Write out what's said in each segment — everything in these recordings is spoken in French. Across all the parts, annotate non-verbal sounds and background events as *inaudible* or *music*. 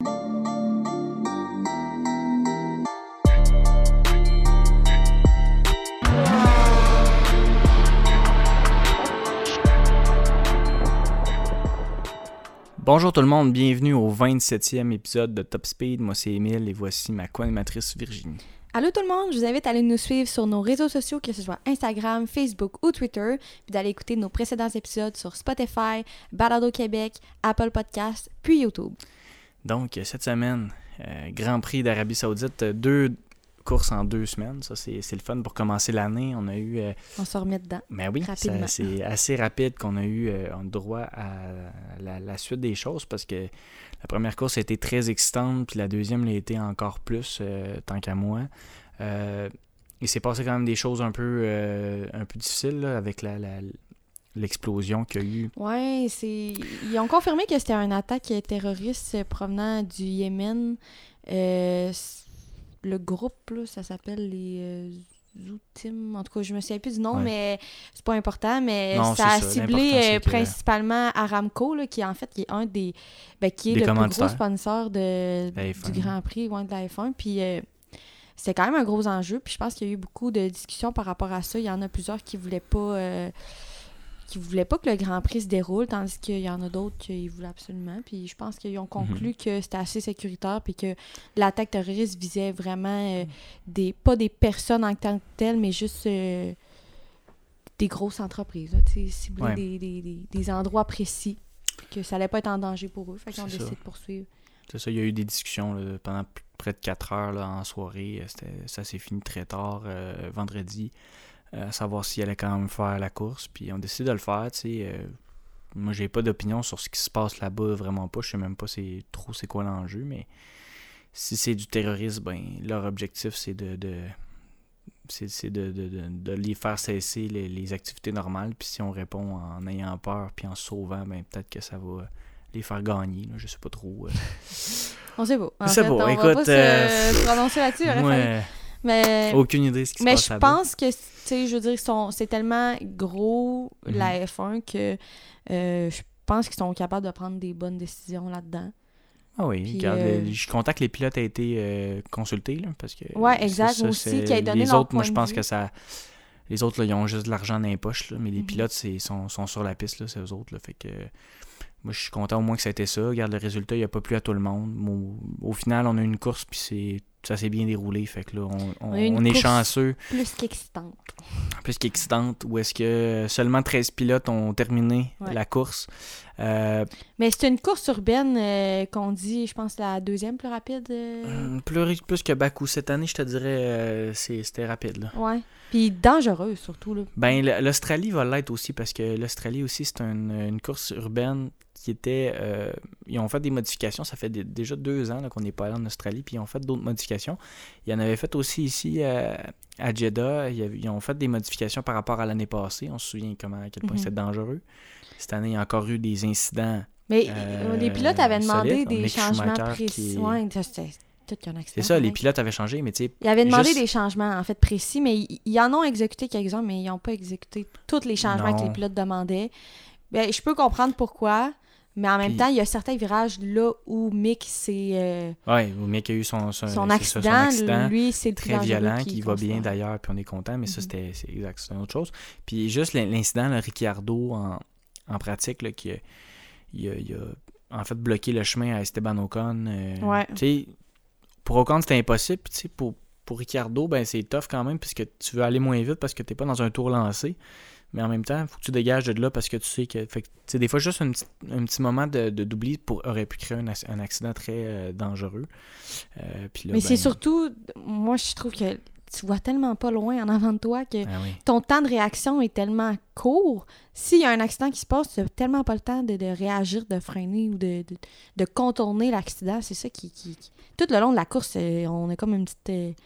Bonjour tout le monde, bienvenue au 27e épisode de Top Speed. Moi c'est Emile et voici ma co-animatrice Virginie. Allô tout le monde, je vous invite à aller nous suivre sur nos réseaux sociaux, que ce soit Instagram, Facebook ou Twitter, puis d'aller écouter nos précédents épisodes sur Spotify, Balado Québec, Apple Podcasts, puis YouTube. Donc cette semaine, euh, Grand Prix d'Arabie Saoudite, deux course en deux semaines. Ça, c'est le fun pour commencer l'année. On a eu. Euh, on se remet dedans. Mais ben oui, c'est assez rapide qu'on a eu euh, droit à la, suite des choses parce que la première course a été très excitante, puis la deuxième l'a été encore plus, euh, tant qu'à moi. il s'est passé quand même des choses un peu, un peu difficiles avec la, l'explosion qu'il y a eu. Oui, c'est. Ils ont confirmé que c'était une attaque terroriste provenant du Yémen. Euh, le groupe, là, ça s'appelle les euh, Zoutim. En tout cas, je me souviens plus du nom, mais c'est pas important. Mais ça a ciblé euh, principalement Aramco, là, qui en fait qui est un des. Ben, qui est le plus gros sponsor de, du Grand Prix de la F1. Puis. Euh, c'est quand même un gros enjeu, puis je pense qu'il y a eu beaucoup de discussions par rapport à ça. Il y en a plusieurs qui voulaient pas qui voulaient pas que le Grand Prix se déroule, tandis qu'il y en a d'autres qui voulaient absolument. Puis je pense qu'ils ont conclu mhm. que c'était assez sécuritaire, puis que l'attaque terroriste visait vraiment euh, des pas des personnes en tant que telles, mais juste euh, des grosses entreprises, cibler des, des, des, endroits précis, que ça allait pas être en danger pour eux. Fait qu'ils ont décidé de poursuivre. C'est ça, il y a eu des discussions pendant près de 4 heures là, en soirée. Ça s'est fini très tard euh, vendredi. Euh, savoir s'il allait quand même faire la course. Puis on décide de le faire, tu sais. Euh, moi, j'ai pas d'opinion sur ce qui se passe là-bas, vraiment pas. Je sais même pas c'est trop c'est quoi l'enjeu, mais si c'est du terrorisme, ben leur objectif c'est de, de c'est de, de, de, les faire cesser les, activités normales. Puis si on répond en ayant peur puis en sauvant, ben peut-être que ça va les faire gagner. Là, je sais pas trop. Euh. *laughs* on sait pas. C'est beau. Écoute, va pas se prononcer là-dessus. Mais, Aucune idée ce qui mais se passe. Mais je pense que, tu sais, je veux dire, c'est tellement gros, la mhm. F1, que euh, je pense qu'ils sont capables de prendre des bonnes décisions là-dedans. Ah oui, euh, je que les pilotes aient été euh, consultés, là, parce que... Ouais, exact, aussi, qui a donné Les autres, moi, je pense que ça... Les autres, là, ils ont juste de l'argent dans les poches, là, mais les mhm. pilotes, c'est, sont, sont sur la piste, là, c'est eux autres, là, fait que... Moi, je suis content au moins que ça a été ça. Regarde, le résultat, il n'y a pas plu à tout le monde. Au, au final, on a eu une course, puis c'est ça s'est bien déroulé. Fait que là, on, est chanceux. Plus qu'excitante. Plus qu'excitante. Où est-ce que seulement 13 pilotes ont terminé la course. Euh, Mais c'est une course urbaine euh, qu'on dit, je pense, la deuxième plus rapide. Euh. plus, plus que Bakou. Cette année, je te dirais, c'était rapide. Là. Ouais. Puis dangereuse, surtout. Là. Ben, l'Australie va l'être aussi parce que l'Australie aussi, c'est une course urbaine qui était. Euh, ils ont fait des modifications. Ça fait déjà deux ans qu'on n'est pas allé en Australie, puis ils ont fait d'autres modifications. Ils en avaient fait aussi ici euh, à Jeddah. Ils, ont fait des modifications par rapport à l'année passée. On se souvient comment, à quel point mhm. c'était dangereux. Cette année, il y a encore eu des incidents. Mais euh, les pilotes avaient demandé des changements précis. C'est ça, les pilotes avaient changé, mais tu sais. Ils avaient demandé des changements, en fait, précis, mais ils, en ont exécuté quelques-uns, mais ils n'ont pas exécuté tous les changements que les pilotes demandaient. Ben, je peux comprendre pourquoi. Mais en même temps, il y a certains virages là où Mick s'est. Euh, oui, où Mick a eu son, son, accident, Lui, c'est très violent, qui, va bien d'ailleurs, puis on est content, mais ça, mhm. c'était c'est exact, c'est une autre chose. Puis juste l'incident, Ricciardo, en, en pratique, là, qui a, il a, en fait bloqué le chemin à Esteban Ocon. Euh, ouais. Tu sais, pour Ocon, c'était impossible. Pour, pour Ricciardo, ben, c'est tough quand même, puisque tu veux aller moins vite parce que tu n'es pas dans un tour lancé mais en même temps, il faut que tu dégages de là parce que tu sais que. Fait des fois, juste un petit, un petit moment de, d'oubli pour, aurait pu créer un, accident très euh, dangereux. Euh, mais c'est ben, surtout, moi, je trouve que tu vois tellement pas loin en avant de toi que ah ton temps de réaction est tellement court. S'il y a un accident qui se passe, tu n'as tellement pas le temps de, réagir, de freiner ou de, de, contourner l'accident. C'est ça qui, qui, Tout le long de la course, euh, on est comme une petite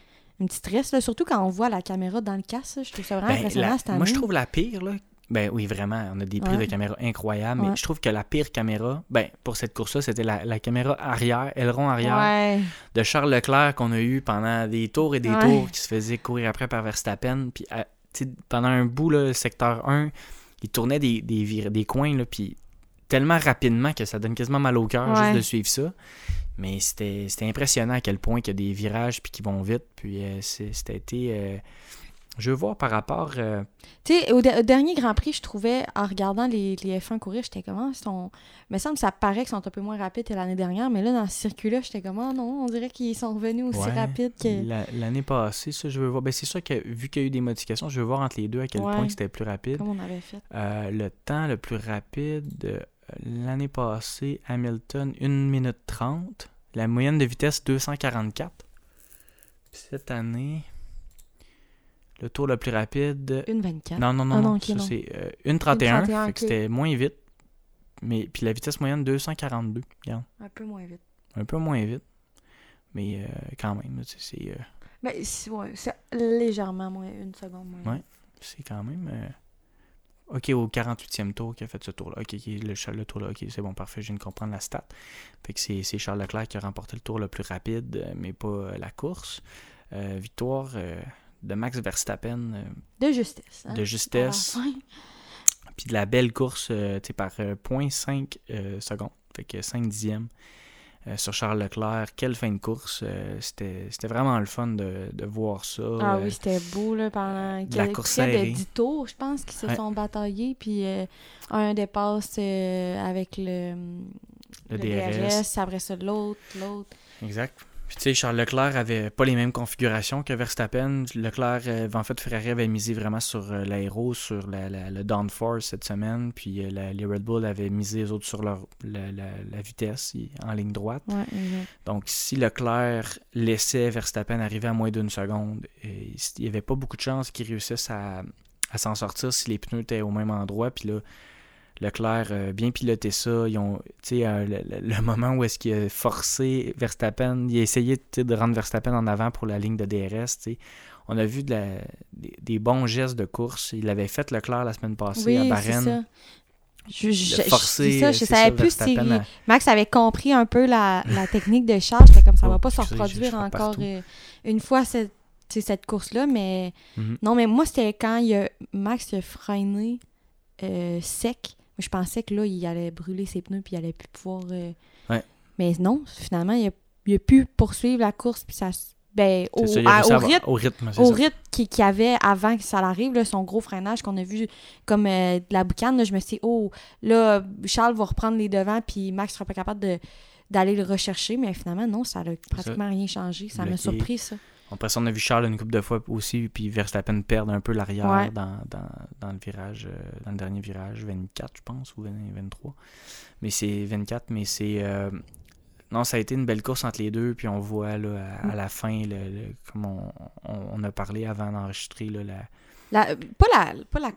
une petite stress, surtout quand on voit la caméra dans le casque. Je trouve ça vraiment ben, impressionnant Moi, je trouve la pire, là. Ben oui, vraiment, on a des prises de caméra incroyables, mais je trouve que la pire caméra, ben pour cette course-là, c'était la, caméra arrière, aileron arrière de Charles Leclerc qu'on a eu pendant des tours et des tours qui se faisait courir après par Verstappen. Puis pendant un bout, le secteur 1, il tournait des, des, des coins, là, puis tellement rapidement que ça donne quasiment mal au cœur juste de suivre ça. Mais c'était impressionnant à quel point qu'il y a des virages puis qui vont vite. Puis euh, c'était été. euh, je veux voir par rapport. euh, Tu sais, au, de- au dernier Grand Prix, je trouvais, en regardant les, les F1 courir, j'étais comme, ah, ils sont... Il me semble que ça paraît qu'ils sont un peu moins rapides que l'année dernière, mais là, dans ce circuit-là, j'étais comme, ah non, on dirait qu'ils sont revenus aussi Ouais, rapides que... la- L'année passée, ça, je veux voir. Ben, c'est sûr que vu qu'il y a eu des modifications, je veux voir entre les deux à quel Ouais. point c'était plus rapide. Comme on avait fait. Euh, le temps le plus rapide, euh, l'année passée, Hamilton, 1 minute 30. La moyenne de vitesse, 244. Puis cette année, le tour le plus rapide. Une 24. Non, non, non, Ah non. non, c'est euh, 1,31. 1,31, fait ok. que c'était moins vite. Mais, puis la vitesse moyenne, 242. Regarde. Un peu moins vite. Un peu moins vite. Mais euh, quand même, c'est. euh, Mais c'est ouais, légèrement moins, une seconde moins. Ouais. c'est quand même. euh, Ok, au 48e tour qui a fait ce tour-là. Ok, ok, le, le tour là. Ok, c'est bon, parfait, je viens de comprendre la stat. Fait que c'est Charles Leclerc qui a remporté le tour le plus rapide, euh, mais pas euh, la course. Euh, victoire euh, de Max Verstappen, euh, De justesse. hein? de justesse, *laughs* puis de la belle course euh, par euh, 0.5 euh, secondes. Fait que 5 dixièmes euh, sur Charles Leclerc. Quelle fin de course. euh, C'était vraiment le fun de, de voir ça. Ah euh, oui, c'était beau, là, pendant la course de 10 tours, je pense, qu'ils se Ouais. sont bataillés, puis euh, un dépasse euh, avec le, Le DRS. après ça, l'autre, l'autre. Exact. Puis tu sais, Charles Leclerc avait pas les mêmes configurations que Verstappen. Leclerc, euh, en fait, Ferrari avait misé vraiment sur euh, l'aéro, sur la, la- le downforce cette semaine. Puis euh, la- les Red Bull avaient misé les autres sur leur, la, vitesse en ligne droite. Ouais. Donc si Leclerc laissait Verstappen arriver à moins d'une seconde, il n'y avait pas beaucoup de chances qu'il réussisse à, à s'en sortir si les pneus étaient au même endroit. Puis là, Leclerc a bien piloté ça. Ils ont, euh, le, le- moment où est-ce qu'il a forcé Verstappen, il a essayé de rendre Verstappen en avant pour la ligne de DRS. On a vu de la- des, des bons gestes de course. Il avait fait Leclerc la semaine passée à Oui, Bahreïn. Je, je, de je- ça, savais ça, plus si à- Max avait compris un peu la, la *laughs* technique de charge. Comme ça Oh, va pas se reproduire encore euh, une fois cette, course-là. Mais Mhm. non, mais moi, c'était quand il a, Max a freiné euh, sec. Je pensais que là, il allait brûler ses pneus puis il allait plus pouvoir. euh, Ouais. Mais non, finalement, il a, il a pu poursuivre la course. Puis ça, ben, au, ça, à- au rythme au rythme. au rythme qu'il y avait avant que ça l'arrive, là, son gros freinage qu'on a vu comme euh, de la boucane, là, je me suis dit, oh, là, Charles va reprendre les devants, puis Max sera pas capable de d'aller le rechercher, mais finalement, non, ça n'a pratiquement rien changé. Ça m'a surpris, ça. Après ça, on a vu Charles une couple de fois aussi, puis Verstappen perdre un peu l'arrière Ouais. dans, dans, dans le virage, euh, dans le dernier virage, 24, je pense, ou 20 23. Mais c'est 24, mais c'est. euh, non, ça a été une belle course entre les deux, puis on voit là, à, Mm. à la fin, le- comme on, on- on a parlé avant d'enregistrer, La, pas la. Pas la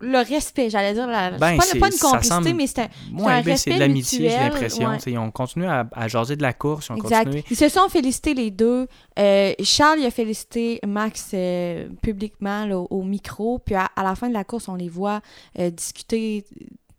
le respect, j'allais dire. La, Ben, c'est pas, c'est- pas une complicité, semble- mais c'était Ouais, un ben, c'est respect de l'amitié, j'ai l'impression. ouais. Ils ont continué à, à jaser de la course, ils ont Exact. continué. Ils se sont félicités les deux. Euh, Charles il a félicité Max euh, publiquement là, au, au micro. Puis à, à la fin de la course, on les voit euh, discuter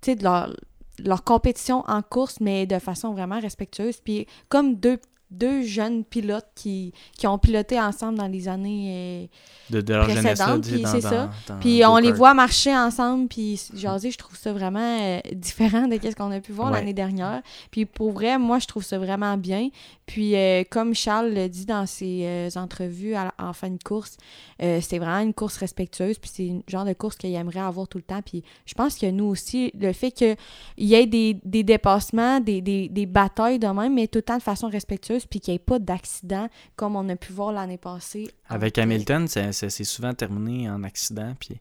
de leur, leur compétition en course, mais de façon vraiment respectueuse. Puis comme deux, deux jeunes pilotes qui, qui ont piloté ensemble dans les années... euh, De, de leur jeunesse, là, précédente, tu sais, puis dans- c'est dans- ça. dans puis on les voit marcher ensemble, puis jaser, je trouve ça vraiment euh, différent de ce qu'on a pu voir Ouais. l'année dernière. Puis pour vrai, moi, je trouve ça vraiment bien. Puis euh, comme Charles le dit dans ses euh, entrevues à en fin de course, euh, c'est vraiment une course respectueuse, puis c'est le genre de course qu'il aimerait avoir tout le temps. Puis je pense que nous aussi, le fait qu'il y ait des, des dépassements, des, des, des batailles de même, mais tout le temps de façon respectueuse, puis qu'il n'y ait pas d'accident comme on a pu voir l'année passée. Avec Hamilton, s'est souvent terminé en accident, puis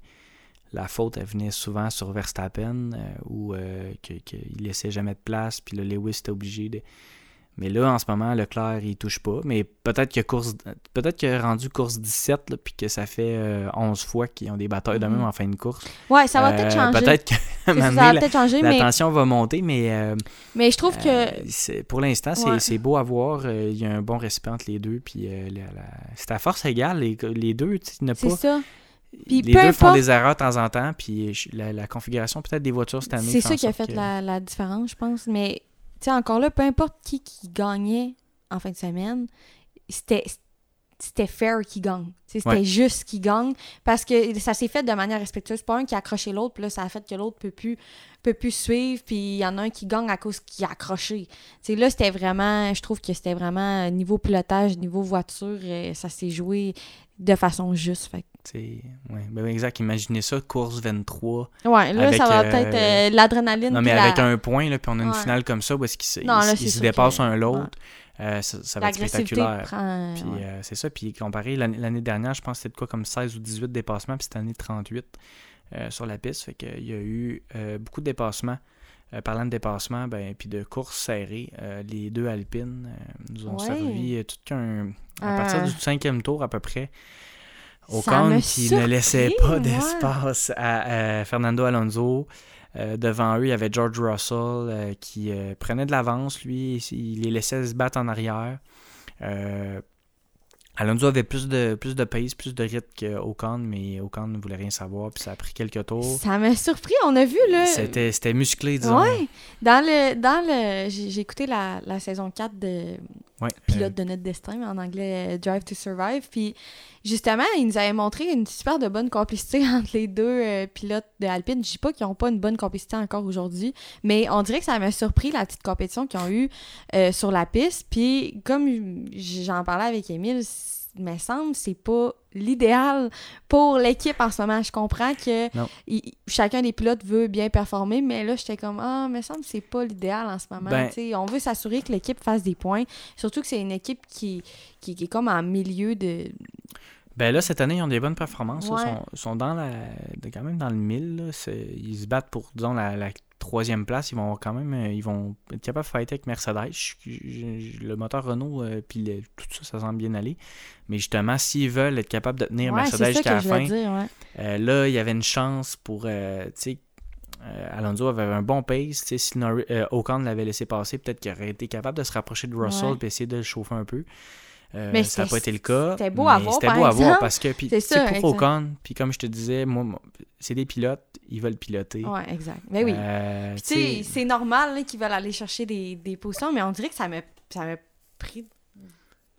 la faute, elle venait souvent sur Verstappen, où qu'il laissait jamais de place, puis le Lewis était obligé de... Mais là, en ce moment, Leclerc, il touche pas. Mais peut-être que course, peut-être qu'il a rendu course 17, là, puis que ça fait euh, 11 fois qu'ils ont des batailles de Mhm. même en fin de course. Ouais, ça va peut-être Euh, changer. Peut-être qu'à *laughs* un C'est ça, va la, peut-être changer, la mais, tension va monter, mais euh, mais je trouve que... euh, pour l'instant, c'est Ouais. c'est beau à voir. Euh, Il y a un bon respect entre les deux. Puis la- la- c'est à force égale, les, les deux. tu en a C'est pas- ça. Puis les deux font des erreurs de temps en temps, puis la, la configuration peut-être des voitures cette année. C'est ça qui a fait que- la, la différence, je pense. Mais, sais, encore là, peu importe qui, qui gagnait en fin de semaine, c'était c'était fair qui gagne. C'était Ouais. juste qui gagne parce que ça s'est fait de manière respectueuse. C'est pas un qui a accroché l'autre, puis là, ça a fait que l'autre peut plus, peut plus suivre, puis il y en a un qui gagne à cause qu'il a accroché. Là, c'était vraiment, je trouve que c'était vraiment euh, niveau pilotage, niveau voiture, euh, ça s'est joué de façon juste. Fait. Ouais, ben exact. Imaginez ça, course 23. Ouais, là, Avec, ça va euh, peut-être euh, l'adrénaline. Non, mais la- avec un point, là, puis on a une Ouais. finale comme ça où est-ce qu'ils se, dépassent que- un l'autre. euh, ça, ça va être spectaculaire. prend. Puis ouais. c'est ça. Puis comparé l'année dernière, je pense que c'était de quoi comme 16 ou 18 dépassements, puis cette année 38 euh, sur la piste. Fait qu'il y a eu beaucoup de dépassements. Parlant de dépassement, ben, puis de courses serrées, les deux Alpines nous ont servi tout qu'un. À partir du cinquième tour à peu près, Ocon qui ne laissait pas d'espace à, à Fernando Alonso. Euh, devant eux, il y avait George Russell euh, qui euh, prenait de l'avance, lui, il les laissait se battre en arrière. Alonso avait plus de, plus de pace, plus de rythme qu'Ocon, mais Ocon ne voulait rien savoir, puis ça a pris quelques tours. Ça m'a surpris. On a vu, là. C'était c'était musclé, disons. Ouais. Dans le. Dans le j'ai écouté la, la saison 4 de Ouais, Pilote de notre destin, mais en anglais Drive to Survive. Puis justement, ils nous avaient montré une super de bonne complicité *laughs* entre les deux euh, pilotes de Alpine. Je dis pas qu'ils n'ont pas une bonne complicité encore aujourd'hui, mais on dirait que ça m'a surpris la petite compétition qu'ils ont eue euh, sur la piste. Puis comme j'en parlais avec Émile, il me semble c'est pas l'idéal pour l'équipe en ce moment. Je comprends que il- chacun des pilotes veut bien performer, mais là, j'étais comme, ah, me semble que c'est pas l'idéal en ce moment. Ben- on veut s'assurer que l'équipe fasse des points. Surtout que c'est une équipe qui, qui, qui est comme en milieu de. Ben là, cette année, ils ont des bonnes performances. Ouais. Ils sont, dans la, quand même dans le 1000. là. C'est- Ils se battent pour, disons, la, la troisième place. Ils vont quand même euh, ils vont être capables de fighter avec Mercedes. Je- je- je- le moteur Renault, euh, puis tout ça, ça semble bien aller. Mais justement, s'ils veulent être capables de tenir Ouais, Mercedes jusqu'à la fin, voulais dire, ouais. euh, là, il y avait une chance pour, euh, tu sais, euh, Alonso avait un bon pace. Si Ocon l'avait laissé passer, peut-être qu'il aurait été capable de se rapprocher de Russell et essayer de le chauffer un peu. Euh, Mais ça n'a c'était- pas été le cas. c'était beau à voir, C'était beau à voir parce que puis, *laughs* C'est pour exact. Ocon, puis comme je te disais, moi, moi, c'est des pilotes, ils veulent piloter. Ouais, exact. Mais oui. Euh, Puis, tu sais, c'est normal qu'ils veulent aller chercher des, des positions, mais on dirait que ça m'a ça m'a pris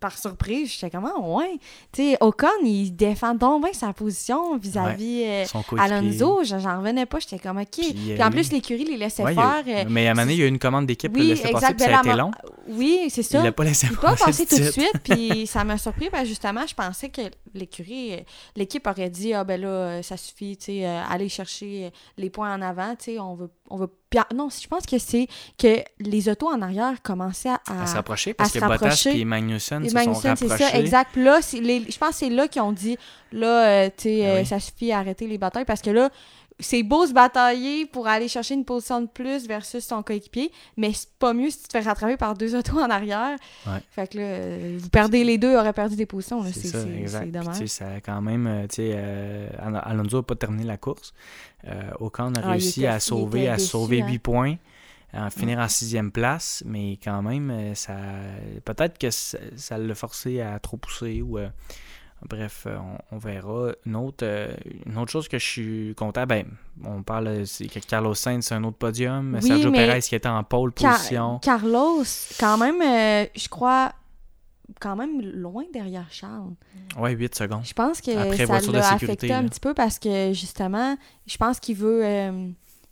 par surprise. J'étais comme, ah, ouais. Tu sais, Ocon, il défend donc bien sa position vis-à-vis euh. Alonso. J'en revenais pas. J'étais comme, OK. Puis, euh, en plus, l'écurie les laissait Ouais, a- faire. euh, mais à un moment donné, il y a eu une commande d'équipe oui, le laisser passer, puis ça a été long. Oui, c'est ça. Il l'a pas laissé Il peut pas passer tout de suite. puis *laughs* ça m'a surpris, parce que justement, je pensais que l'écurie, l'équipe aurait dit, ah ben là, ça suffit, tu sais, euh, aller chercher les points en avant, tu sais, on veut, on ah, non, je pense que c'est que les autos en arrière commençaient à... À s'approcher parce que Bottas et Magnussen Et se Magnussen, sont c'est ça, exact. Là, les- je pense que c'est là qu'ils ont dit, là, euh, tu sais, Ah euh, oui. ça suffit, arrêter les batailles, parce que là, c'est beau se batailler pour aller chercher une position de plus versus ton coéquipier, mais c'est pas mieux si tu te fais rattraper par deux *laughs* autos en arrière. Ouais. Fait que là, euh, vous perdez les deux, aurait perdu des positions. C'est ça, exact. Puis, dommage. ça a quand même, euh, tu sais, euh, Al- Alonso n'a pas terminé la course. Euh, Ocon a Ah, réussi était- à sauver, à déçu, sauver hein. 8 points, à finir en sixième place, mais quand même, ça, peut-être que ça ça l'a forcé à trop pousser ou. euh, Bref, euh, on, on verra. Une autre, euh, une autre chose que je suis content, ben, on parle, euh, c'est que Carlos Sainz, c'est un autre podium. Oui, Sergio mais Perez qui était en pole Car- position. Carlos, quand même, euh, je crois, quand même loin derrière Charles. Ouais, 8 secondes. Je pense que Après ça l'a affecté un petit peu parce que, justement, je pense qu'il veut, euh,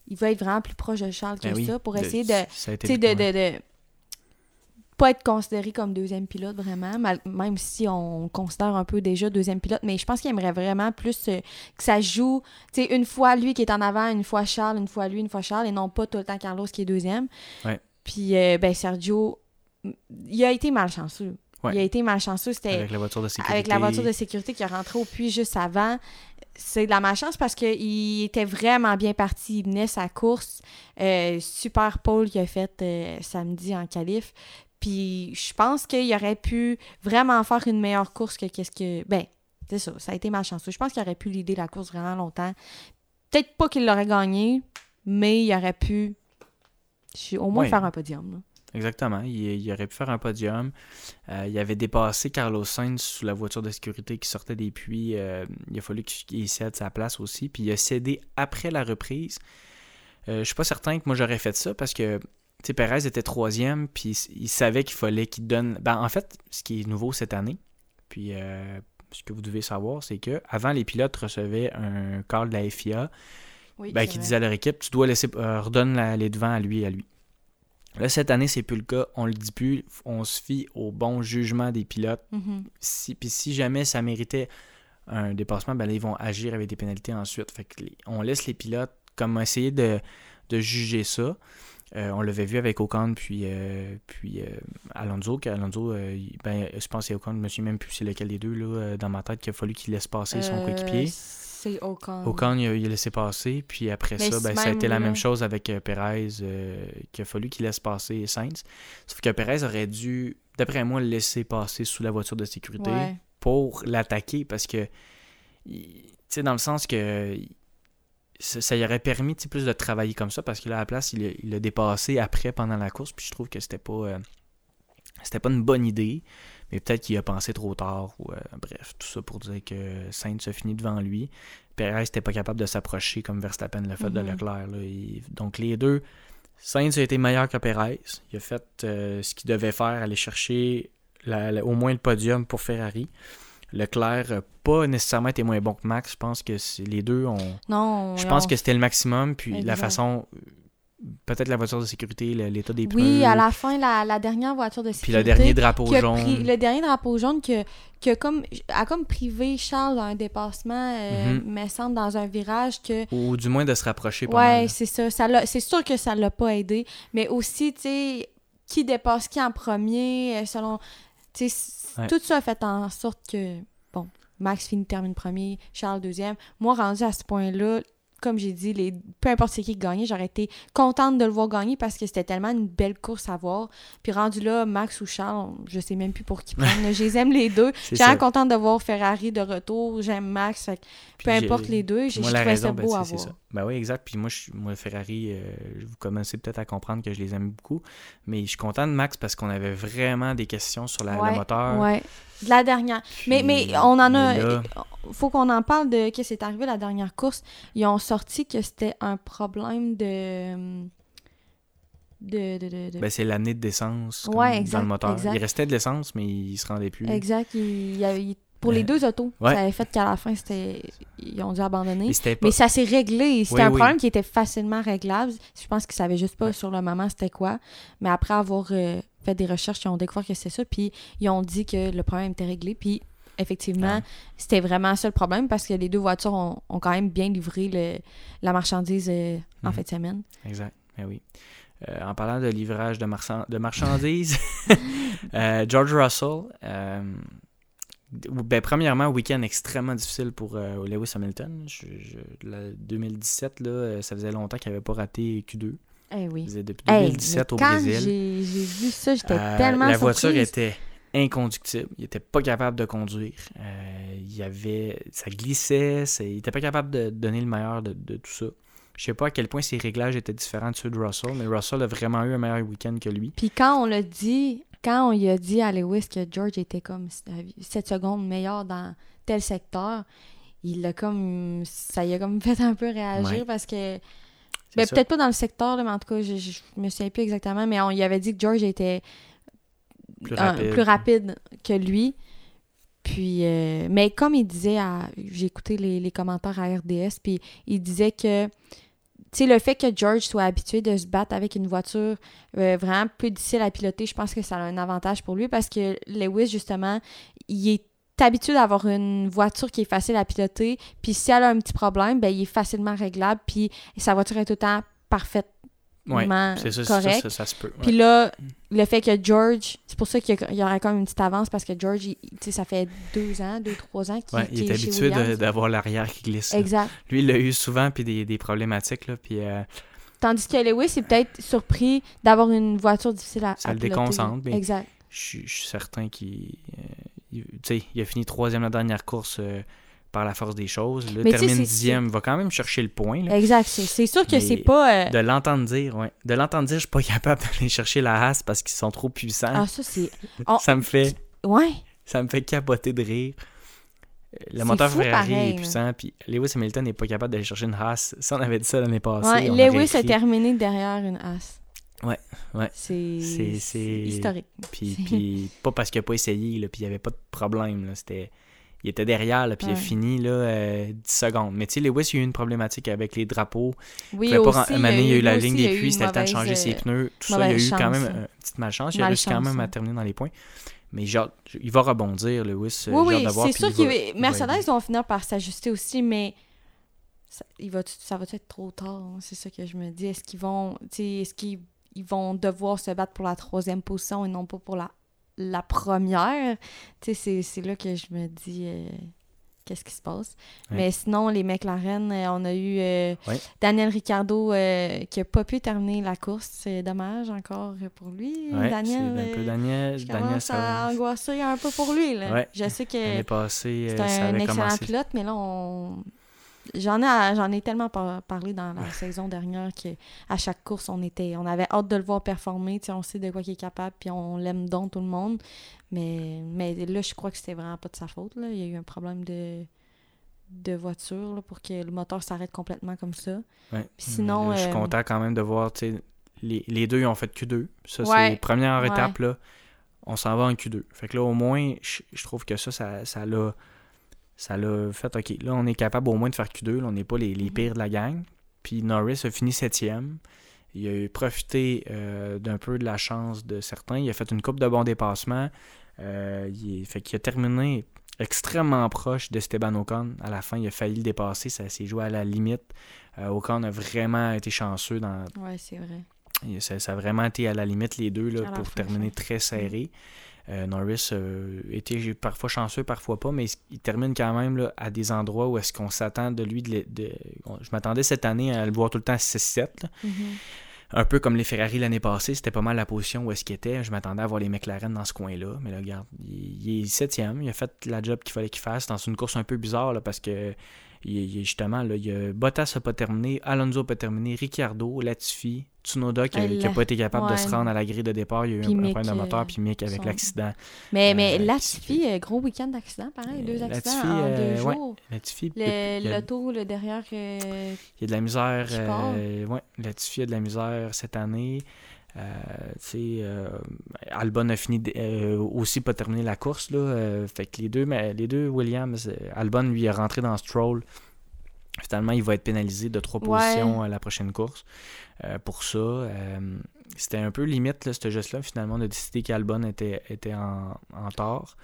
il veut être vraiment plus proche de Charles que Ben oui, ça pour essayer de, de pas être considéré comme deuxième pilote vraiment, mal- même si on considère un peu déjà deuxième pilote, mais je pense qu'il aimerait vraiment plus euh, que ça joue, tu sais, une fois lui qui est en avant, une fois Charles, une fois lui, une fois Charles, et non pas tout le temps Carlos qui est deuxième. Ouais. Puis, euh, ben, Sergio, il a été malchanceux. Ouais. Il a été malchanceux, c'était Avec la voiture de sécurité. avec la voiture de sécurité qui est rentrée au puits juste avant. C'est de la malchance parce qu'il était vraiment bien parti. Il menait sa course. Euh, super pole qu'il a fait euh, samedi en qualif. Puis je pense qu'il aurait pu vraiment faire une meilleure course que qu'est-ce que. Ben, c'est ça. Ça a été malchanceux. Je pense qu'il aurait pu l'idée la course vraiment longtemps. Peut-être pas qu'il l'aurait gagné, mais il aurait pu je- au moins faire un podium. là. Exactement. Il, il aurait pu faire un podium. Euh, il avait dépassé Carlos Sainz sous la voiture de sécurité qui sortait des puits. Euh, il a fallu qu'il cède sa place aussi. Puis il a cédé après la reprise. Euh, je suis pas certain que moi j'aurais fait ça parce que sais, Perez était troisième. Puis il savait qu'il fallait qu'il donne. Ben, en fait, ce qui est nouveau cette année, Puis euh, ce que vous devez savoir, c'est que avant les pilotes recevaient un call de la FIA Oui, ben, qui vrai. disait à leur équipe tu dois laisser euh, redonne la- les devants à lui et à lui. Là, cette année, c'est plus le cas. On le dit plus. On se fie au bon jugement des pilotes. Mhm. Si, puis si jamais ça méritait un dépassement, ben là, ils vont agir avec des pénalités ensuite. Fait que les- on laisse les pilotes comme essayer de, de juger ça. Euh, on l'avait vu avec Ocon puis, euh, puis euh, Alonso. qu'Alonso, euh, ben, je pense que c'est Ocon, je me souviens même plus c'est lequel des deux là, dans ma tête qu'il a fallu qu'il laisse passer son coéquipier. C'est Ocon. Ocon, il a, il a laissé passer. Puis après Mais ça, ben, ça a été la même chose avec Perez, qu'il a fallu qu'il laisse passer Sainz. Sauf que Perez aurait dû, d'après moi, le laisser passer sous la voiture de sécurité Ouais. pour l'attaquer parce que, tu sais, dans le sens que ça, ça y aurait permis plus de travailler comme ça parce que là, à la place, il a, il a dépassé après pendant la course. Puis je trouve que c'était pas, euh, c'était pas une bonne idée. Mais peut-être qu'il a pensé trop tard. Ou, euh, bref, tout ça pour dire que Sainz a fini devant lui. Perez n'était pas capable de s'approcher comme Verstappen l'a fait de Mhm. Leclerc. là. Il- donc les deux, Sainz a été meilleur que Perez. Il a fait euh, ce qu'il devait faire, aller chercher la- la- au moins le podium pour Ferrari. Leclerc n'a pas nécessairement été moins bon que Max. Je pense que les deux ont. Non. Je pense ont- que c'était le maximum. Puis la façon. Peut-être la voiture de sécurité, l'état des pneus. Oui, à la fin, la, la dernière voiture de Puis sécurité. le dernier drapeau jaune. pris- le dernier drapeau jaune que, que comme, a comme privé Charles d'un dépassement, euh, Mhm. me semble, dans un virage que. Ou du moins de se rapprocher pas Ouais, c'est ça. ça c'est sûr que ça l'a pas aidé. Mais aussi, tu sais, qui dépasse qui en premier, euh, selon. Ouais. tout ça a fait en sorte que, bon, Max finit termine premier, Charles deuxième. Moi, rendu à ce point-là, comme j'ai dit, les, peu importe c'est qui gagnait, j'aurais été contente de le voir gagner parce que c'était tellement une belle course à voir. Puis rendu là, Max ou Charles, je sais même plus pour qui prendre. je les aime les deux. *laughs* C'est Je suis ça. vraiment contente de voir Ferrari de retour. J'aime Max. fait peu importe les deux, j'ai trouvais raison, ça ben, beau à voir. ça. Ben oui, exact. Puis moi, je, moi Ferrari, euh, vous commencez peut-être à comprendre que je les aime beaucoup. Mais je suis content de Max parce qu'on avait vraiment des questions sur la, ouais, le moteur. Ouais. De la dernière. Mais, Puis, mais on en a. là, faut qu'on en parle de ce qui s'est arrivé la dernière course. Ils ont sorti que c'était un problème de. De. de, de- de- ben, c'est l'année d'essence comme Ouais, exact, dans le moteur. exact. Il restait de l'essence, mais il se rendait plus. exact. il pour les Euh, deux autos, ouais. ça avait fait qu'à la fin, c'était. Ils ont dû abandonner. Pas- Mais ça s'est réglé. C'était Oui, un oui. problème qui était facilement réglable. Je pense qu'ils savaient juste pas sur le moment c'était quoi. Mais après avoir euh, fait des recherches, ils ont découvert que c'est ça. Puis ils ont dit que le problème était réglé. Puis effectivement, c'était vraiment ça le problème parce que les deux voitures ont, ont quand même bien livré le- la marchandise euh, en Mhm. fin de semaine. Exact, ben oui. Euh, en parlant de livrage de, marchand- de marchandises, *laughs* euh, George Russell, ben, premièrement, week-end extrêmement difficile pour Lewis Hamilton. Je- je- la 2017, là, ça faisait longtemps qu'il n'avait pas raté Q2. Eh oui. Il faisait depuis Hey, 2017 mais au Brésil. j'ai vu ça, j'étais Euh, tellement La voiture surprise. était inconductible. Il était pas capable de conduire. Euh, il avait, ça glissait. il était pas capable de donner le meilleur de, de tout ça. Je sais pas à quel point ses réglages étaient différents de ceux de Russell, mais Russell a vraiment eu un meilleur week-end que lui. Puis quand on l'a dit, quand on lui a dit à Lewis que George était comme 7 secondes meilleur dans tel secteur, il l'a comme. Ça y a comme fait un peu réagir Ouais. parce que. Ben, peut-être pas dans le secteur, là, mais en tout cas, je, je me souviens plus exactement, mais on lui avait dit que George était Plus un- rapide. plus rapide que lui. Puis, euh, mais comme il disait, à- j'ai écouté les, les commentaires à RDS, puis il disait que, tu sais, le fait que George soit habitué de se battre avec une voiture euh, vraiment plus difficile à piloter, je pense que ça a un avantage pour lui parce que Lewis, justement, il est habitué d'avoir une voiture qui est facile à piloter, puis si elle a un petit problème, ben, il est facilement réglable, puis sa voiture est tout le temps parfaite vraiment c'est ça, ça, correct. ça, ça se peut. ouais. Puis là, le fait que George, c'est pour ça qu'il y, y aurait quand même une petite avance parce que George, il- tu sais, ça fait deux ans, deux, trois ans qu'il Ouais, il est habitué d'avoir l'arrière qui glisse. là. Exact. Lui, il l'a eu souvent, puis des, des problématiques. Là, puis, euh, Tandis que Lewis est peut-être surpris d'avoir une voiture difficile à, Ça à le déconcentre, mais- Exact. je suis- je suis certain qu'il euh, il- il a fini troisième la dernière course euh, par la force des choses. Là, Mais termine dixième, va quand même chercher le point. là. Exact. C'est sûr que c'est pas. euh, De l'entendre dire, ouais. De l'entendre dire, je suis pas *laughs* capable d'aller chercher la Haas parce qu'ils sont trop puissants. Ah, ça, c'est. on- Ça me fait Ouais. ça me fait capoter de rire. Le moteur fou Ferrari pareil, est puissant, puis Lewis Hamilton n'est pas capable d'aller chercher une Haas. Si on avait dit ça l'année passée, ouais. Lewis a ri. terminé derrière une as. Ouais, ouais. C'est historique. Puis, puis pas parce qu'il n'a pas essayé, là, puis il n'y avait pas de problème. Là, c'était... Il était derrière, là, puis il a fini là, euh, 10 secondes. Mais tu sais, Lewis, il y a eu une problématique avec les drapeaux. Oui, Il pas il y a eu la ligne des puits, c'était le temps de changer ses euh, pneus. Tout ça, il y a eu quand même hein. une petite malchance. Il a réussi quand même à hein. terminer dans les points. Mais hâte- il va rebondir, Lewis. euh, Oui, oui, c'est sûr que va- Mercedes vont finir par s'ajuster aussi, mais ça, il va, ça va être trop tard? hein? C'est ça que je me dis. Est-ce qu'ils vont, est-ce qu'ils ils vont devoir se battre pour la troisième position et non pas pour la, la première? Tu sais, c'est- c'est là que je me dis... euh, Qu'est-ce qui se passe? Ouais. Mais sinon, les McLaren, euh, on a eu euh, Ouais. Daniel Ricciardo euh, qui n'a pas pu terminer la course. C'est dommage encore pour lui. Ouais, Daniel, un peu Daniel. je Daniel, ça à angoisser un peu pour lui. Là. Je sais que c'est un excellent pilote, mais là, on... J'en ai, j'en ai tellement par- parlé dans la saison dernière que à chaque course, on était, on avait hâte de le voir performer. On sait de quoi il est capable, puis on l'aime donc tout le monde. Mais, mais là, je crois que c'était vraiment pas de sa faute. Là. Il y a eu un problème de, de voiture là, pour que le moteur s'arrête complètement comme ça. Ouais. Sinon, Là, je suis euh, content quand même de voir, tu sais, les, les deux, ils ont fait Q2. Ça, Ouais. c'est première Ouais. étape, là. On s'en va en Q2. Fait que là, au moins, je, je trouve que ça, ça, ça l'a ça l'a fait, OK, là, on est capable au moins de faire Q2. Là, on n'est pas les, les Mhm. pires de la gang. Puis Norris a fini septième. Il a profité euh, d'un peu de la chance de certains. Il a fait une coupe de bons dépassements. Euh, il fait qu'il a terminé extrêmement proche d'Esteban Ocon. À la fin, il a failli le dépasser. Ça s'est joué à la limite. Euh, Ocon a vraiment été chanceux dans, Ouais, c'est vrai. Ça, ça a vraiment été à la limite les deux là, pour fin, terminer très serré. Euh, Norris euh, était parfois chanceux, parfois pas, mais il termine quand même là, à des endroits où est-ce qu'on s'attend de lui. De, je m'attendais cette année à le voir tout le temps à 6-7. là. Mhm. Un peu comme les Ferrari l'année passée, c'était pas mal la position où est-ce qu'il était. Je m'attendais à voir les McLaren dans ce coin-là. Mais là, regarde, il, il est septième. Il a fait la job qu'il fallait qu'il fasse dans une course un peu bizarre là, parce que il, il- justement, là, il y a Bottas n'a pas terminé, Alonso n'a pas terminé, Ricciardo, Latifi, Tsunoda qui n'a pas été capable de se rendre à la grille de départ. Il y a eu un, problème de moteur, euh, puis Mick avec son- l'accident. Mais, Euh, mais qui- Latifi, euh, gros week-end d'accident, pareil, deux Euh, accidents Latifi, en euh, deux ouais. jours. Latifi, Le, l'auto, le derrière, euh, Il y a de la misère. Euh, ouais, Latifi a de la misère cette année. Euh, euh, Albon a fini euh, aussi pas terminé la course. Là, fait que les deux, mais les deux Williams, Albon lui est rentré dans Stroll. Finalement, il va être pénalisé de trois Ouais. positions à la prochaine course. Euh, pour ça, euh, c'était un peu limite, là, ce geste-là. Finalement, on a décidé qu'Albon était, était en, en tort.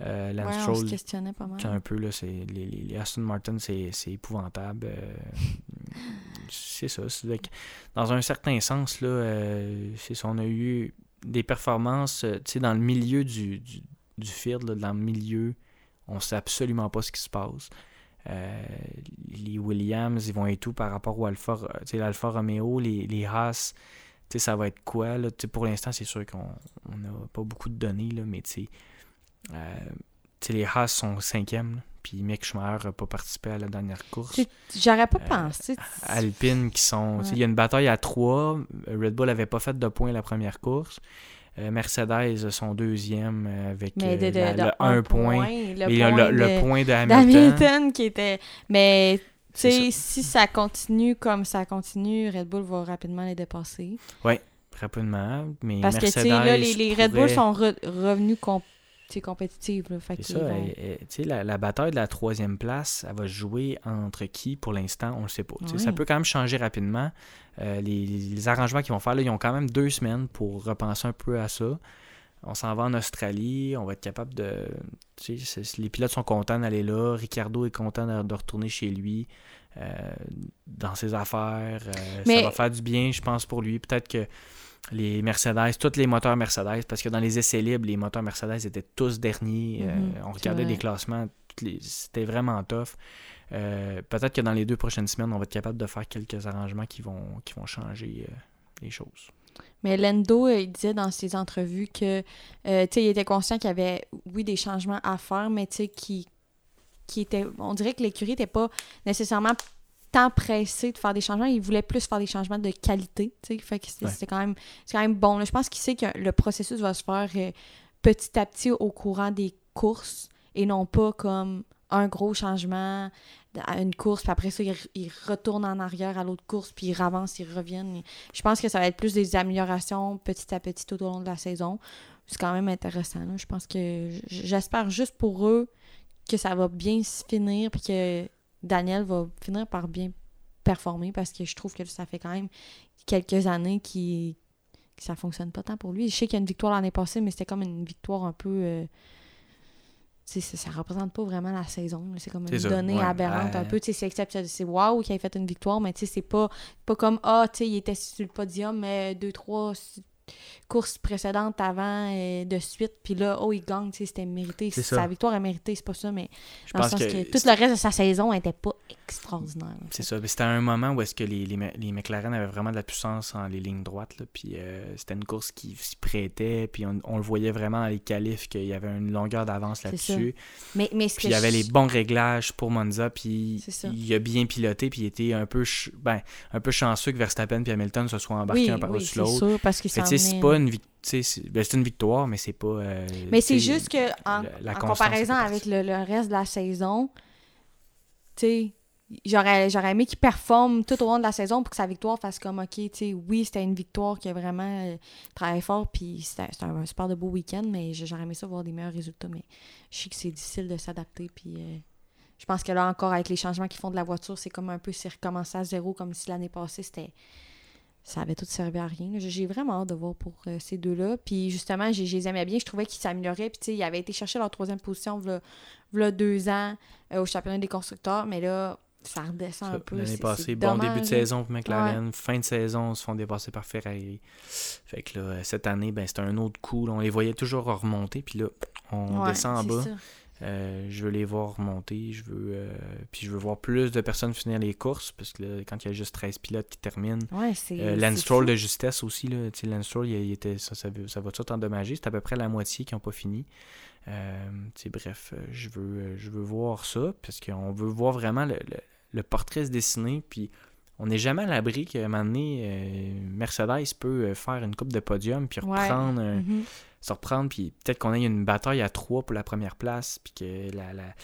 Euh, Lance ouais, on se questionnait pas mal. un peu là, c'est les, les- Aston Martin, c'est c'est épouvantable. euh, *laughs* c'est ça. dans un certain sens, là, euh, ça, on a eu des performances, euh, dans le milieu du, du, du field, là, dans le milieu, on sait absolument pas ce qui se passe. Euh, les Williams, ils vont être tout par rapport au sais, l'Alfa Romeo, les, les Haas, ça va être quoi, là? Pour l'instant, c'est sûr qu'on n'a pas beaucoup de données, là, mais les Haas sont cinquièmes, puis Mick Schumacher n'a pas participé à la dernière course. J'aurais pas Euh, pensé. Alpine qui sont. Ouais. Il y a une bataille à trois. Red Bull n'avait pas fait de points la première course. Euh, Mercedes sont deuxième euh, avec Mais de, euh, de, la- de le un point. Le Mais il y a point le, le de- point de Hamilton. qui était. Mais. Tu C'est sais, si ça continue comme ça continue, Red Bull va rapidement les dépasser. Rapidement. Mais Parce que, tu Mercedes sais, là, les, les Red Bull sont re- revenus com- compétitifs. Là, fait ça. elle- elle- tu sais, la, la bataille de la troisième place, elle va se jouer entre qui pour l'instant On ne le sait pas. Ça peut quand même changer rapidement. Euh, les, les arrangements qu'ils vont faire, là, ils ont quand même deux semaines pour repenser un peu à ça. On s'en va en Australie, on va être capable de. Tu sais, c'est- les pilotes sont contents d'aller là. Ricardo est content de, de retourner chez lui, euh, dans ses affaires. Euh, Mais- Ça va faire du bien, je pense, pour lui. Peut-être que les Mercedes, tous les moteurs Mercedes, parce que dans les essais libres, les moteurs Mercedes étaient tous derniers. Euh, Mhm, on regardait des classements, les- c'était vraiment tough. Euh, Peut-être que dans les deux prochaines semaines, on va être capable de faire quelques arrangements qui vont, qui vont changer euh, les choses. Mais Lendo, il disait dans ses entrevues que, il était conscient qu'il y avait, oui, des changements à faire, mais qui, qui était, on dirait que l'écurie n'était pas nécessairement tant pressé de faire des changements. Il voulait plus faire des changements de qualité, tu sais. Fait que c'était Ouais. c'était quand même, c'est quand même bon. là. Je pense qu'il sait que le processus va se faire euh, petit à petit au courant des courses et non pas comme un gros changement à une course, puis après ça, ils, ils retournent en arrière à l'autre course, puis ils avancent, ils reviennent. Je pense que ça va être plus des améliorations petit à petit tout au long de la saison. C'est quand même intéressant. là. Je pense que j'espère juste pour eux que ça va bien se finir, puis que Daniel va finir par bien performer, parce que je trouve que ça fait quand même quelques années qui que ça fonctionne pas tant pour lui. Je sais qu'il y a une victoire l'année passée, mais c'était comme une victoire un peu. euh, ça, ça représente pas vraiment la saison. C'est comme une ça, donnée ouais. aberrante un peu. C'est exceptionnel. C'est waouh qu'il ait fait une victoire, mais tu sais, c'est pas, pas comme Ah, tu sais, il était sur le podium mais deux, trois courses précédentes avant euh, de suite, puis là, oh, il gagne, c'était mérité. C'est Sa ça. victoire est méritée, c'est pas ça, mais Je dans le pense sens que, que, tout le reste de sa saison était pas extraordinaire. c'est ça. Mais C'était un moment où est-ce que les, les, les McLaren avaient vraiment de la puissance en les lignes droites. Là, puis euh, c'était une course qui s'y prêtait. Puis on, on le voyait vraiment dans les qualifs qu'il y avait une longueur d'avance là-dessus. Mais, mais ce Puis il y avait je- les bons réglages pour Monza. Puis il a bien piloté. Puis il était un peu, ch- ben, un peu chanceux que Verstappen et Hamilton se soient embarqués oui, un par oui, l'autre. parce que, c'est venait- pas une, ben, c'est une victoire, mais c'est pas. euh, Mais c'est juste que en, la- la en constance, comparaison avec le, le reste de la saison, tu j'aurais aimé qu'il performe tout au long de la saison pour que sa victoire fasse comme OK, tu sais, oui, c'était une victoire qui a vraiment euh, travaillé fort, puis c'était c'était un, super de beau week-end, mais j'aurais aimé ça voir des meilleurs résultats, mais je sais que c'est difficile de s'adapter, puis euh, je pense que là encore, avec les changements qu'ils font de la voiture, c'est comme un peu si recommencer à zéro, comme si l'année passée, c'était ça avait tout servi à rien. J'ai vraiment hâte de voir pour euh, ces deux-là. Puis justement, je les aimais bien. Je trouvais qu'ils s'amélioraient. Puis tu sais, ils avaient été chercher leur troisième position v'là deux ans euh, au championnat des constructeurs. Mais là, ça redescend un peu. L'année passée, bon début de saison pour McLaren, fin de saison, ils se font dépasser par Ferrari. Fait que là, cette année, ben, c'était un autre coup. là. on les voyait toujours remonter, puis là, on Ouais, descend en bas. ça. Euh, je veux les voir remonter, je veux, euh, puis je veux voir plus de personnes finir les courses, parce que là, quand il y a juste 13 pilotes qui terminent, Ouais, euh, Lance Stroll de justesse aussi, là, tu sais, Lance Stroll, il, il était, ça, ça, ça va tout endommager, c'est à peu près la moitié qui n'ont pas fini. Tu sais, bref, je veux, je veux voir ça, parce qu'on veut voir vraiment le, le- le portrait se dessiner, puis on n'est jamais à l'abri qu'à un moment donné, euh, Mercedes peut euh, faire une coupe de podium, puis Ouais. Mhm. se reprendre, puis peut-être qu'on ait une bataille à trois pour la première place, puis que la, la-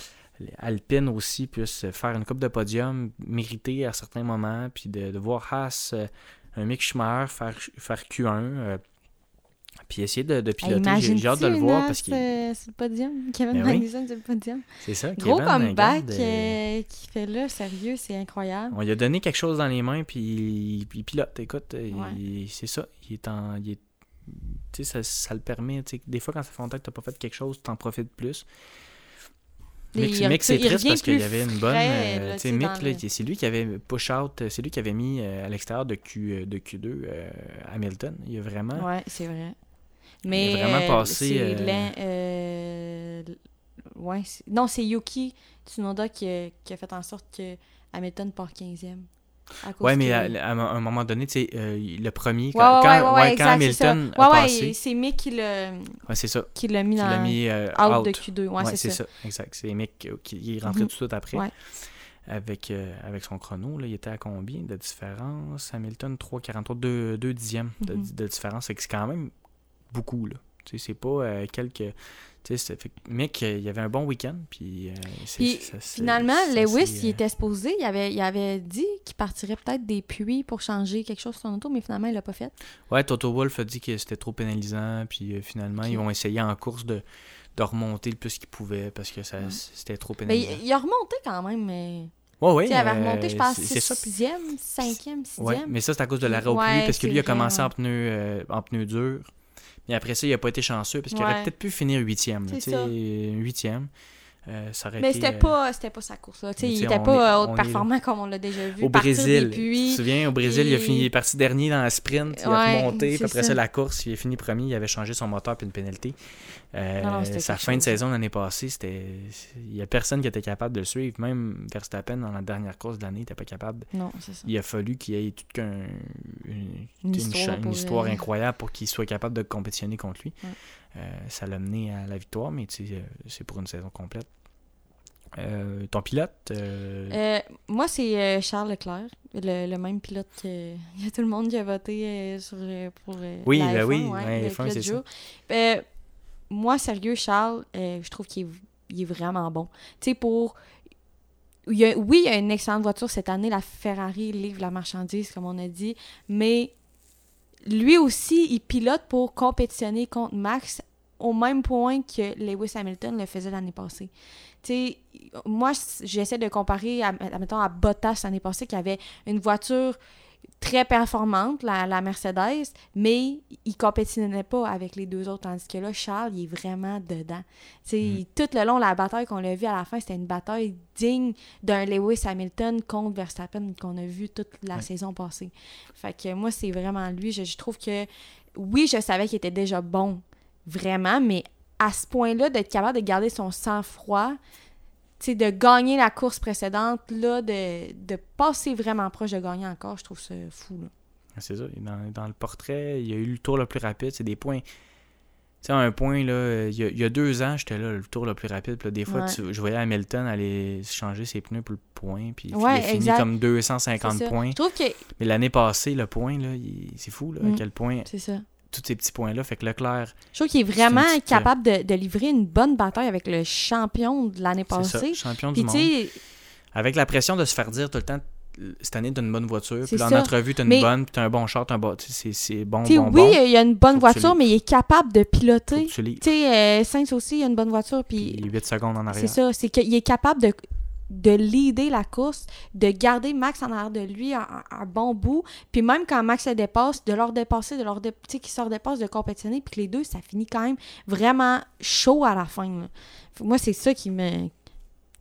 Alpine aussi puisse faire une coupe de podium méritée à certains moments, puis de, de voir Haas, euh, un Mick Schumacher faire, faire Q1, euh, puis essayer de, piloter. J'ai- J'ai hâte de le voir parce euh, sur le podium? Kevin Ben oui. Magnussen sur le podium. c'est ça. Gros Kevin, comeback euh, euh, qu'il fait là, sérieux, c'est incroyable. On lui a donné quelque chose dans les mains, puis il, il pilote. Écoute, euh, Ouais. il- c'est ça. Il est en. il est- tu sais, ça, ça le permet. tu sais, Des fois, quand ça fait longtemps que tu n'as pas fait quelque chose, tu en profites plus. Mick, il- Mick, c'est triste parce qu'il y avait une bonne. frais, euh, là, Mick, là, le- c'est lui qui avait push out, c'est lui qui avait mis euh, à l'extérieur de, Q, de Q2 euh, Hamilton. Il a vraiment. Ouais, c'est vrai. Mais vraiment euh, passé, c'est euh, euh, ouais, non, c'est Yuki Tsunoda qui a, qui a fait en sorte que Hamilton part 15e. à cause Ouais, mais à, à un- moment donné, tu sais, euh, le premier, quand, ouais, ouais, ouais. Hamilton a passé, c'est Mick qui l'a qui mis dans mis euh, out, out. de Q2. Ouais, Ouais, c'est ça. exact. C'est Mick qui est rentré Mhm. tout de suite après. Avec, euh, avec son chrono, là, il était à combien de différence? Hamilton 3,43, 2, 2 dixièmes de, Mhm. de différence. C'est quand même beaucoup. Là. C'est pas euh, quelques. Fait Mick, euh, il avait un bon week-end. Puis, euh, Puis, ça- Finalement, Lewis, il était supposé, il avait, il avait dit qu'il partirait peut-être des puits pour changer quelque chose sur son auto, mais finalement, il l'a pas fait. Ouais, Toto Wolff a dit que c'était trop pénalisant. Puis euh, finalement, ils vont essayer en course de, de remonter le plus qu'ils pouvaient parce que ça, c'était trop Mais pénalisant. il, il a remonté quand même. Mais... Ouais, ouais. Il avait remonté, je pense, c'est- c'est ça. 6e, 5e, 6e. Ouais, mais ça, c'est à cause de l'arrêt au Ouais, parce que lui, il a commencé en pneu, en pneu dur. Mais après ça, il a pas été chanceux, parce qu'il Ouais. aurait peut-être pu finir huitième. huitième. Euh, ça aurait Mais été, c'était euh, pas, c'était pas sa course. Là. Il tu sais, était on pas est- euh, haute est performant comme on l'a déjà vu. au Brésil. Tu puits. te souviens, au Brésil, il, a fini, il est parti dernier dans la sprint, il a remonté, puis après ça. ça. la course, il a fini premier, il avait changé son moteur puis une pénalité. Euh, Non, non, c'était sa fin de chose. saison l'année passée, c'était. Il y a personne qui était capable de le suivre. Même Verstappen, dans la dernière course de l'année, n'était pas capable. Non, c'est ça. Il a fallu qu'il y ait toute une, Une une histoire une incroyable pour qu'il soit capable de compétitionner contre lui. Ouais. Euh, ça l'a mené à la victoire, mais tu sais, euh, c'est pour une saison complète. Euh, ton pilote euh, Euh, moi, c'est Charles Leclerc, le, le même pilote que il y a tout le monde qui a voté sur, pour Oui, la ben F1, oui, ouais, ouais, le F1, pilote c'est ça. moi, sérieux, Charles, je trouve qu'il est vraiment bon. Tu sais, pour. il a- oui, il y a une excellente voiture cette année. La Ferrari livre la marchandise, comme on a dit. Mais lui aussi, il pilote pour compétitionner contre Max au même point que Lewis Hamilton le faisait l'année passée. Tu sais, moi, j'essaie de comparer, à, à Bottas l'année passée, qui avait une voiture très performante, la, la Mercedes, mais il compétitionnait pas avec les deux autres. Tandis que là, Charles, il est vraiment dedans. Tu sais, Mm. Tout le long, la bataille qu'on a vue à la fin, c'était une bataille digne d'un Lewis Hamilton contre Verstappen qu'on a vu toute la Ouais. saison passée. Fait que moi, c'est vraiment lui. Je, je trouve que, oui, je savais qu'il était déjà bon, vraiment, mais à ce point-là, d'être capable de garder son sang-froid, de gagner la course précédente, là, de, de passer vraiment proche de gagner encore, je trouve ça fou. Là. C'est ça. Dans, dans le portrait, il y a eu le tour le plus rapide. C'est des points. Tu sais, un point, là, il y a, il y a deux ans, j'étais là, le tour le plus rapide. Puis là, des fois, Ouais. tu- je voyais Hamilton aller changer ses pneus pour le point. Puis il a fini comme C'est 250 ça. points. Je trouve que Mais l'année passée, le point, là, il- c'est fou, là, Mm. à quel point c'est ça. Tous ces petits points-là. Fait que Leclerc, Je trouve qu'il est vraiment capable de, de livrer une bonne bataille avec le champion de l'année c'est ça, passée. champion du Puis tu monde. Avec la pression de se faire dire tout le temps, cette année, t'as une bonne voiture. C'est Puis dans ça. notre revue, t'as une Mais- bonne, puis t'as un bon char, t'as un bon. C'est c'est bon, bon, oui, bon. il y a une bonne Faut voiture, mais il est capable de piloter. tu sais, euh, Sainz aussi, il a une bonne voiture, puis Puis 8 secondes en c'est arrière. ça, c'est qu'il est capable de, de leader la course, de garder Max en arrière de lui un, bon bout, puis même quand Max le dépasse, de leur dépasser, de leur dé- tu sais, qu'ils se redépassent, de compétitionner, puis que les deux, ça finit quand même vraiment chaud à la fin. Moi, c'est ça qui me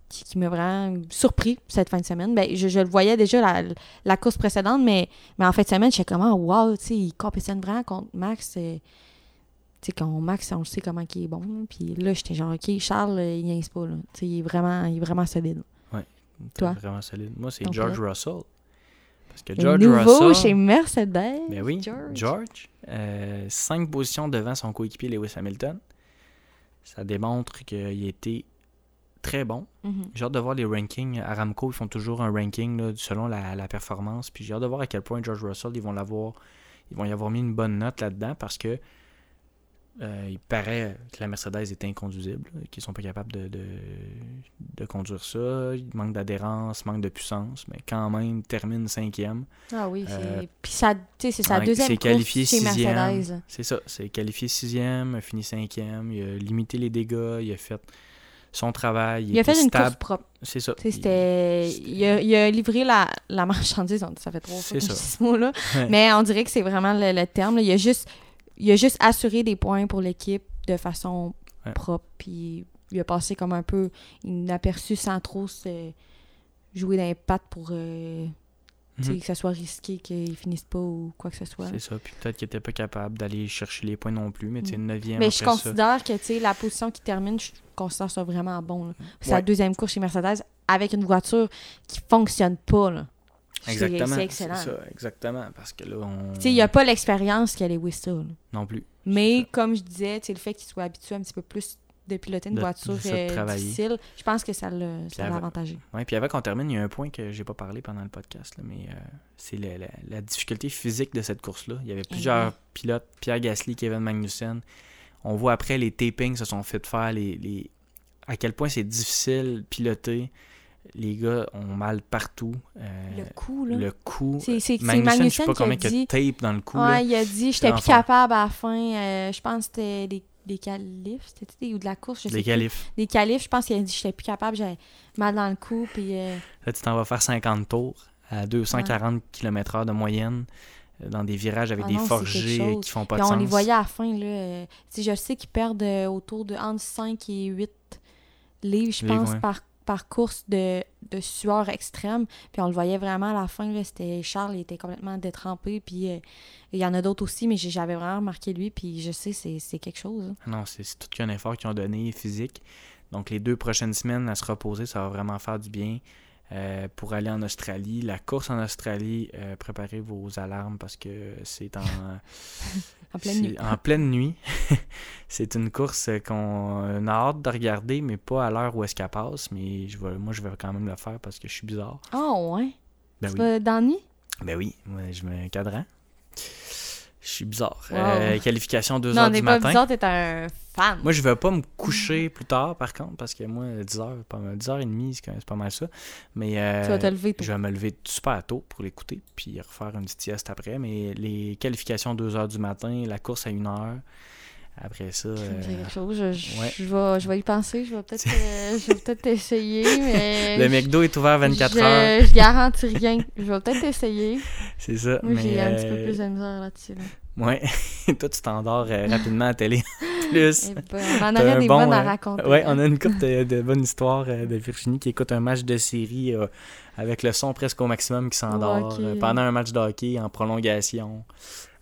qui, m'a vraiment surpris cette fin de semaine. Ben, je, je le voyais déjà la, la course précédente, mais, mais en fin de semaine, je sais comment, wow, tu sais, il compétitionne vraiment contre Max. euh, tu sais, quand Max, on sait comment il est bon. Puis là, j'étais genre, OK, Charles, euh, il niaise pas. Là. Tu sais, il, est vraiment, il est vraiment solide. Toi? Vraiment solide. Moi, c'est George? Russell. Parce que George nouveau Russell. chez Mercedes. Ben oui, George. George. euh, cinq positions devant son coéquipier Lewis Hamilton. Ça démontre qu'il était très bon. Mhm. J'ai hâte de voir les rankings. Aramco, ils font toujours un ranking là, selon la, la performance. Puis j'ai hâte de voir à quel point George Russell, ils vont l'avoir. Ils vont y avoir mis une bonne note là-dedans parce que euh, il paraît que la Mercedes est inconduisible, qu'ils sont pas capables de, de, de conduire ça. Il manque d'adhérence, manque de puissance, mais quand même, il termine cinquième. Ah oui, c'est... Euh, Puis ça, c'est sa deuxième c'est qualifié sixième. Mercedes. C'est ça, c'est qualifié sixième, a fini cinquième, il a limité les dégâts, il a fait son travail. Il a fait une stable. course propre. C'est ça. Il- c'était... Il a, il a livré la, la marchandise. Ça fait dis ce mot-là. Ouais. Mais on dirait que c'est vraiment le, le terme. là. Il, a juste, il a juste assuré des points pour l'équipe de façon Ouais. propre. Puis il a passé comme un peu inaperçu sans trop se jouer pattes pour euh, Mhm. que ça soit risqué qu'ils finissent pas ou quoi que ce soit. C'est ça. Puis peut-être qu'il était pas capable d'aller chercher les points non plus, mais tu sais, Mm. neuvième Mais je après ça. considère que tu sais, la position qui termine, je considère ça vraiment bon. la Ouais. deuxième course chez Mercedes avec une voiture qui fonctionne pas. Là. Exactement. C'est excellent. ça, exactement. Parce que là, on. Tu sais, il n'y a pas l'expérience qu'elle est Wista. Non plus. Mais comme je disais, le fait qu'il soit habitué un petit peu plus de piloter une De- voiture euh, difficile, je pense que ça l'a avantagé. Ouais, puis avant qu'on termine, il y a un point que j'ai pas parlé pendant le podcast, là, mais euh, c'est la, la- la difficulté physique de cette course-là. Il y avait plusieurs ouais. pilotes, Pierre Gasly, Kevin Magnussen. On voit après les tapings se sont fait faire les, les- à quel point c'est difficile piloter. Les gars ont mal partout. Euh, le coup, là. le cou. C'est Magnussen, je sais pas combien il a dit... de tape dans le cou. là. Ouais, il a dit, j'étais plus capable à la fin. euh, je pense que c'était des, des qualifs, c'était des- ou de la course, je sais Les plus. qualifs. Des qualifs, je pense qu'il a dit, j'étais plus capable, j'avais mal dans le cou, puis... euh, Là, tu t'en vas faire 50 tours à 240 km/h de moyenne euh, dans des virages avec Ah des non, forgés qui font pas Puis de on sens. les voyait à la fin, là. je sais qu'ils perdent autour de entre 5 et 8 livres, je pense, ouais. par, par course de, de sueur extrême. Puis on le voyait vraiment à la fin, là. C'était Charles, il était complètement détrempé. Puis euh, il y en a d'autres aussi, mais j'avais vraiment remarqué lui. Puis je sais, c'est c'est quelque chose. hein. Non, c'est tout qu'un effort qu'ils ont donné physique. Donc, les deux prochaines semaines à se reposer, ça va vraiment faire du bien. Euh, pour aller en Australie, la course en Australie, euh, préparez vos alarmes parce que c'est en, *laughs* En pleine nuit. en pleine nuit. *laughs* c'est une course qu'on a hâte de regarder, mais pas à l'heure où est-ce qu'elle passe. Mais je vais, moi, je vais quand même le faire parce que je suis bizarre. Ah ouais? Ben tu oui. vas dans nuit? Ben oui, moi, je mets un cadran. Je suis bizarre. Wow. Euh, qualification 2 Non, heures on n'est du pas matin. bizarre, t'es un fan. Moi, je vais pas me coucher plus tard, par contre, parce que moi, 10h, pas mal, 10h30, c'est quand même- c'est pas mal ça. Mais euh, tu vas te lever tôt. je vais me lever super tôt pour l'écouter, puis refaire une petite sieste après. Mais les qualifications 2h du matin, la course à 1h. Après ça. Euh, quelque chose. Je, je- ouais. je vais, je vais y penser. Je vais peut-être *laughs* euh, je vais peut-être essayer, mais. *laughs* le McDo est ouvert 24 je, heures. Je garantis rien. Je vais peut-être essayer. *laughs* C'est ça. Moi, j'ai un petit peu euh, plus de misère là-dessus. Là. Ouais. Toi, tu t'endors euh, rapidement à la télé. Plus. Eh ben, on en un des bon, bonnes à euh, raconter. Ouais, hein. on a une couple de, de bonnes histoires euh, de Virginie qui écoute un match de série euh, avec le son presque au maximum qui s'endort euh, pendant un match de hockey en prolongation.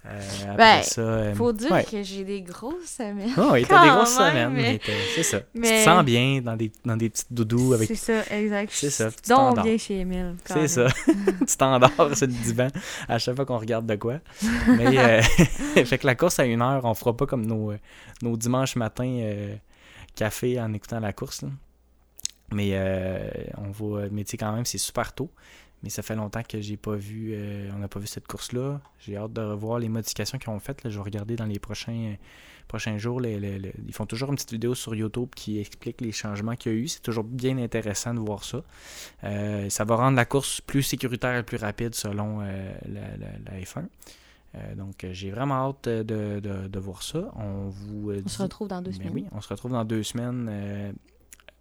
Euh, après Ben, ça. euh, Faut dire ouais. que j'ai des grosses semaines. Oh, oui, t'as des grosses même, semaines, mais- c'est ça. Tu mais- te sens bien dans des, dans des petites doudous avec. C'est ça, exact. C'est ça, tu Donc bien chez Emile. C'est ça. *laughs* tu t'endors sur le divan à chaque fois qu'on regarde de quoi. Mais euh, *laughs* fait que la course à une heure, on fera pas comme nos, nos dimanches matins euh, café en écoutant la course. là. Mais euh, on va. Mais tu sais, quand même, c'est super tôt. Mais ça fait longtemps que j'ai pas vu. euh, on n'a pas vu cette course-là. J'ai hâte de revoir les modifications qu'ils ont faites. Là. Je vais regarder dans les prochains. prochains jours, les- les- les- ils font toujours une petite vidéo sur YouTube qui explique les changements qu'il y a eu. C'est toujours bien intéressant de voir ça. Euh, ça va rendre la course plus sécuritaire et plus rapide selon euh, la, la- la F1. Euh, donc, j'ai vraiment hâte de, de- de voir ça. On vous On se retrouve dans deux Ben semaines. oui, on se retrouve dans deux semaines.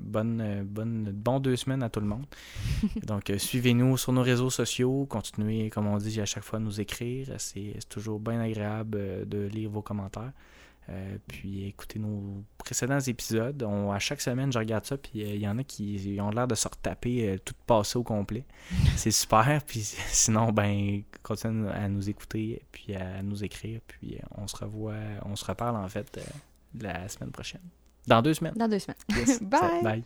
Bonne, bonne, bon deux semaines à tout le monde. *laughs* Donc, euh, suivez-nous sur nos réseaux sociaux. Continuez, comme on dit, à chaque fois à nous écrire. C'est toujours bien agréable euh, de lire vos commentaires. Euh, puis écoutez nos précédents épisodes. On, à chaque semaine, je regarde ça, puis euh, il y en a qui ont l'air de se retaper, euh, tout passer au complet. *laughs* C'est super. *laughs* Puis sinon, ben, continuez à nous écouter, puis à nous écrire. Puis on se revoit, on se reparle en fait la semaine prochaine. Dans deux semaines. Dans deux semaines. Yes. *laughs* Bye. Bye.